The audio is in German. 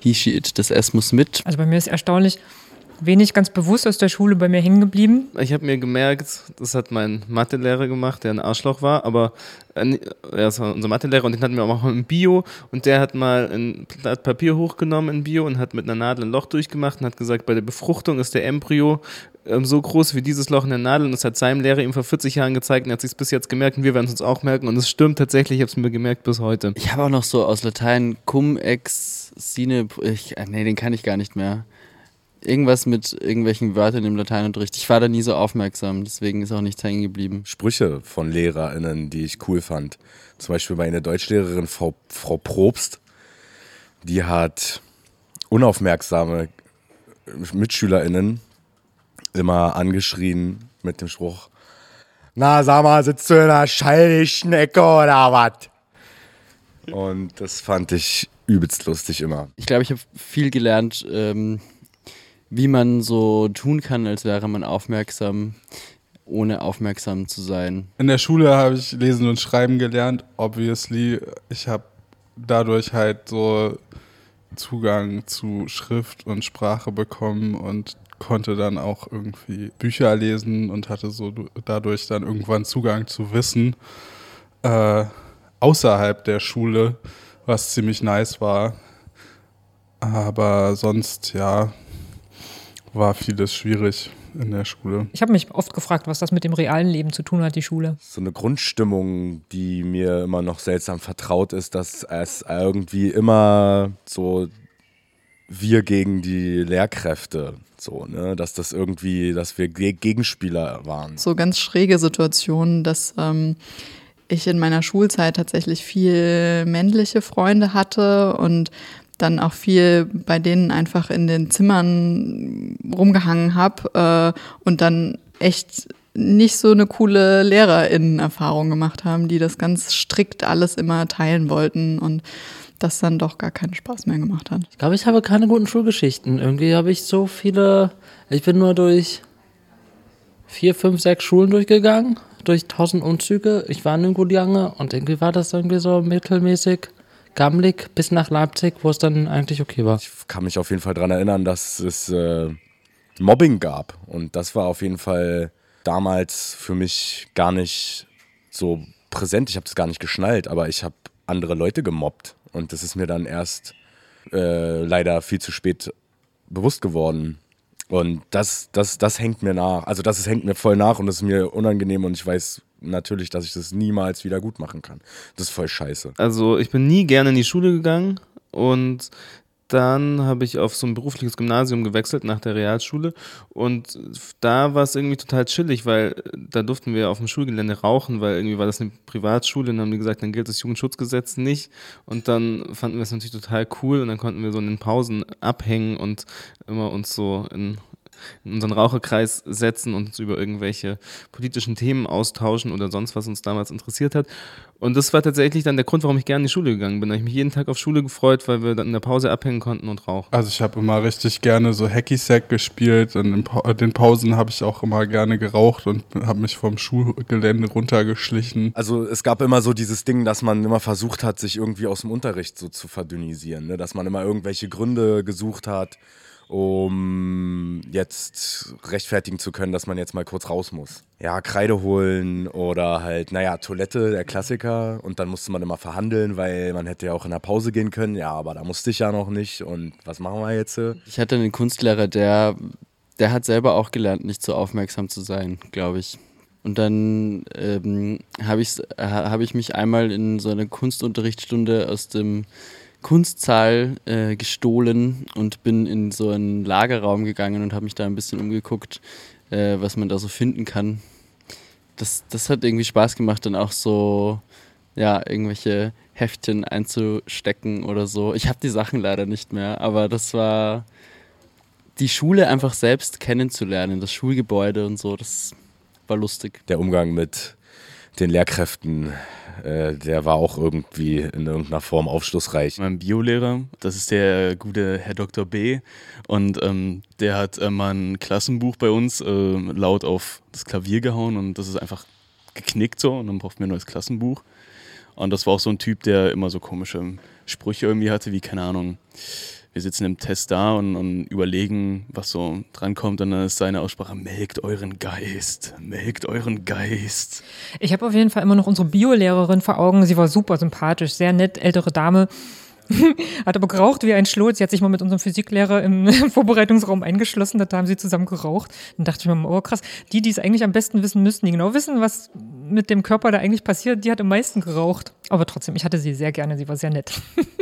he, she, it, das S muss mit. Also bei mir ist erstaunlich, wenig ganz bewusst aus der Schule bei mir hängen geblieben. Ich habe mir gemerkt, das hat mein Mathelehrer gemacht, der ein Arschloch war, aber äh, das war unser Mathelehrer und den hatten wir auch mal im Bio und der hat mal ein Blatt Papier hochgenommen in Bio und hat mit einer Nadel ein Loch durchgemacht und hat gesagt, bei der Befruchtung ist der Embryo ähm, so groß wie dieses Loch in der Nadel und das hat seinem Lehrer ihm vor 40 Jahren gezeigt und er hat sich bis jetzt gemerkt und wir werden es uns auch merken und es stimmt tatsächlich, ich habe es mir gemerkt bis heute. Ich habe auch noch so aus Latein cum ex sine, ich, äh, nee, den kann ich gar nicht mehr irgendwas mit irgendwelchen Wörtern im Lateinunterricht. Ich war da nie so aufmerksam, deswegen ist auch nichts hängen geblieben. Sprüche von LehrerInnen, die ich cool fand. Zum Beispiel meine Deutschlehrerin Frau, Frau Probst, die hat unaufmerksame MitschülerInnen immer angeschrien mit dem Spruch: Na, sag mal, sitzt du in einer schallischen Ecke oder was? Und das fand ich übelst lustig immer. Ich glaube, ich habe viel gelernt, ähm, wie man so tun kann, als wäre man aufmerksam, ohne aufmerksam zu sein. In der Schule habe ich Lesen und Schreiben gelernt, obviously. Ich habe dadurch halt so Zugang zu Schrift und Sprache bekommen und konnte dann auch irgendwie Bücher lesen und hatte so dadurch dann irgendwann Zugang zu Wissen äh, außerhalb der Schule, was ziemlich nice war. Aber sonst, ja, war vieles schwierig in der Schule. Ich habe mich oft gefragt, was das mit dem realen Leben zu tun hat, die Schule. So eine Grundstimmung, die mir immer noch seltsam vertraut ist, dass es irgendwie immer so wir gegen die Lehrkräfte so, ne, dass das irgendwie, dass wir Gegenspieler waren. So ganz schräge Situationen, dass ähm, ich in meiner Schulzeit tatsächlich viel männliche Freunde hatte und dann auch viel bei denen einfach in den Zimmern rumgehangen habe äh, und dann echt nicht so eine coole LehrerInnen-Erfahrung gemacht haben, die das ganz strikt alles immer teilen wollten und das dann doch gar keinen Spaß mehr gemacht hat. Ich glaube, ich habe keine guten Schulgeschichten. Irgendwie habe ich so viele, ich bin nur durch vier, fünf, sechs Schulen durchgegangen, durch tausend Umzüge. Ich war nirgendwo lange und irgendwie war das irgendwie so mittelmäßig gammelig bis nach Leipzig, wo es dann eigentlich okay war. Ich kann mich auf jeden Fall daran erinnern, dass es äh, Mobbing gab. Und das war auf jeden Fall damals für mich gar nicht so präsent. Ich habe das gar nicht geschnallt, aber ich habe andere Leute gemobbt. Und das ist mir dann erst äh, leider viel zu spät bewusst geworden. Und das, das, das hängt mir nach. Also das ist, hängt mir voll nach und das ist mir unangenehm und ich weiß natürlich, dass ich das niemals wieder gut machen kann. Das ist voll scheiße. Also ich bin nie gerne in die Schule gegangen und dann habe ich auf so ein berufliches Gymnasium gewechselt nach der Realschule. Und da war es irgendwie total chillig, weil da durften wir auf dem Schulgelände rauchen, weil irgendwie war das eine Privatschule und dann haben die gesagt, dann gilt das Jugendschutzgesetz nicht. Und dann fanden wir es natürlich total cool und dann konnten wir so in den Pausen abhängen und immer uns so in in unseren Raucherkreis setzen und uns über irgendwelche politischen Themen austauschen oder sonst was uns damals interessiert hat. Und das war tatsächlich dann der Grund, warum ich gerne in die Schule gegangen bin. Da habe ich mich jeden Tag auf Schule gefreut, weil wir dann in der Pause abhängen konnten und rauchen. Also ich habe immer richtig gerne so Hacky-Sack gespielt und in den Pausen habe ich auch immer gerne geraucht und habe mich vom Schulgelände runtergeschlichen. Also es gab immer so dieses Ding, dass man immer versucht hat, sich irgendwie aus dem Unterricht so zu verdünnisieren. Ne? Dass man immer irgendwelche Gründe gesucht hat, um jetzt rechtfertigen zu können, dass man jetzt mal kurz raus muss. Ja, Kreide holen oder halt, naja, Toilette, der Klassiker. Und dann musste man immer verhandeln, weil man hätte ja auch in der Pause gehen können. Ja, aber da musste ich ja noch nicht. Und was machen wir jetzt? Ich hatte einen Kunstlehrer, der, der hat selber auch gelernt, nicht so aufmerksam zu sein, glaube ich. Und dann ähm, habe ich, hab ich mich einmal in so einer Kunstunterrichtsstunde aus dem Kunstsaal äh, gestohlen und bin in so einen Lagerraum gegangen und habe mich da ein bisschen umgeguckt, äh, was man da so finden kann. Das, das hat irgendwie Spaß gemacht, dann auch so, ja, irgendwelche Heftchen einzustecken oder so. Ich habe die Sachen leider nicht mehr, aber das war die Schule einfach selbst kennenzulernen, das Schulgebäude und so, das war lustig. Der Umgang mit den Lehrkräften äh, der war auch irgendwie in irgendeiner Form aufschlussreich. Mein Biolehrer, das ist der gute Herr Dr. B. Und ähm, der hat mal ein Klassenbuch bei uns äh, laut auf das Klavier gehauen und das ist einfach geknickt so und dann brauchten wir ein neues Klassenbuch. Und das war auch so ein Typ, der immer so komische Sprüche irgendwie hatte, wie, keine Ahnung, wir sitzen im Test da und, und überlegen, was so drankommt. Und dann ist seine Aussprache, melkt euren Geist, melkt euren Geist. Ich habe auf jeden Fall immer noch unsere Biolehrerin vor Augen. Sie war super sympathisch, sehr nett, ältere Dame. Hat aber geraucht wie ein Schlot. Sie hat sich mal mit unserem Physiklehrer im Vorbereitungsraum eingeschlossen. Da haben sie zusammen geraucht. Dann dachte ich mir, oh krass, die, die es eigentlich am besten wissen müssten, die genau wissen, was mit dem Körper da eigentlich passiert, die hat am meisten geraucht. Aber trotzdem, ich hatte sie sehr gerne. Sie war sehr nett.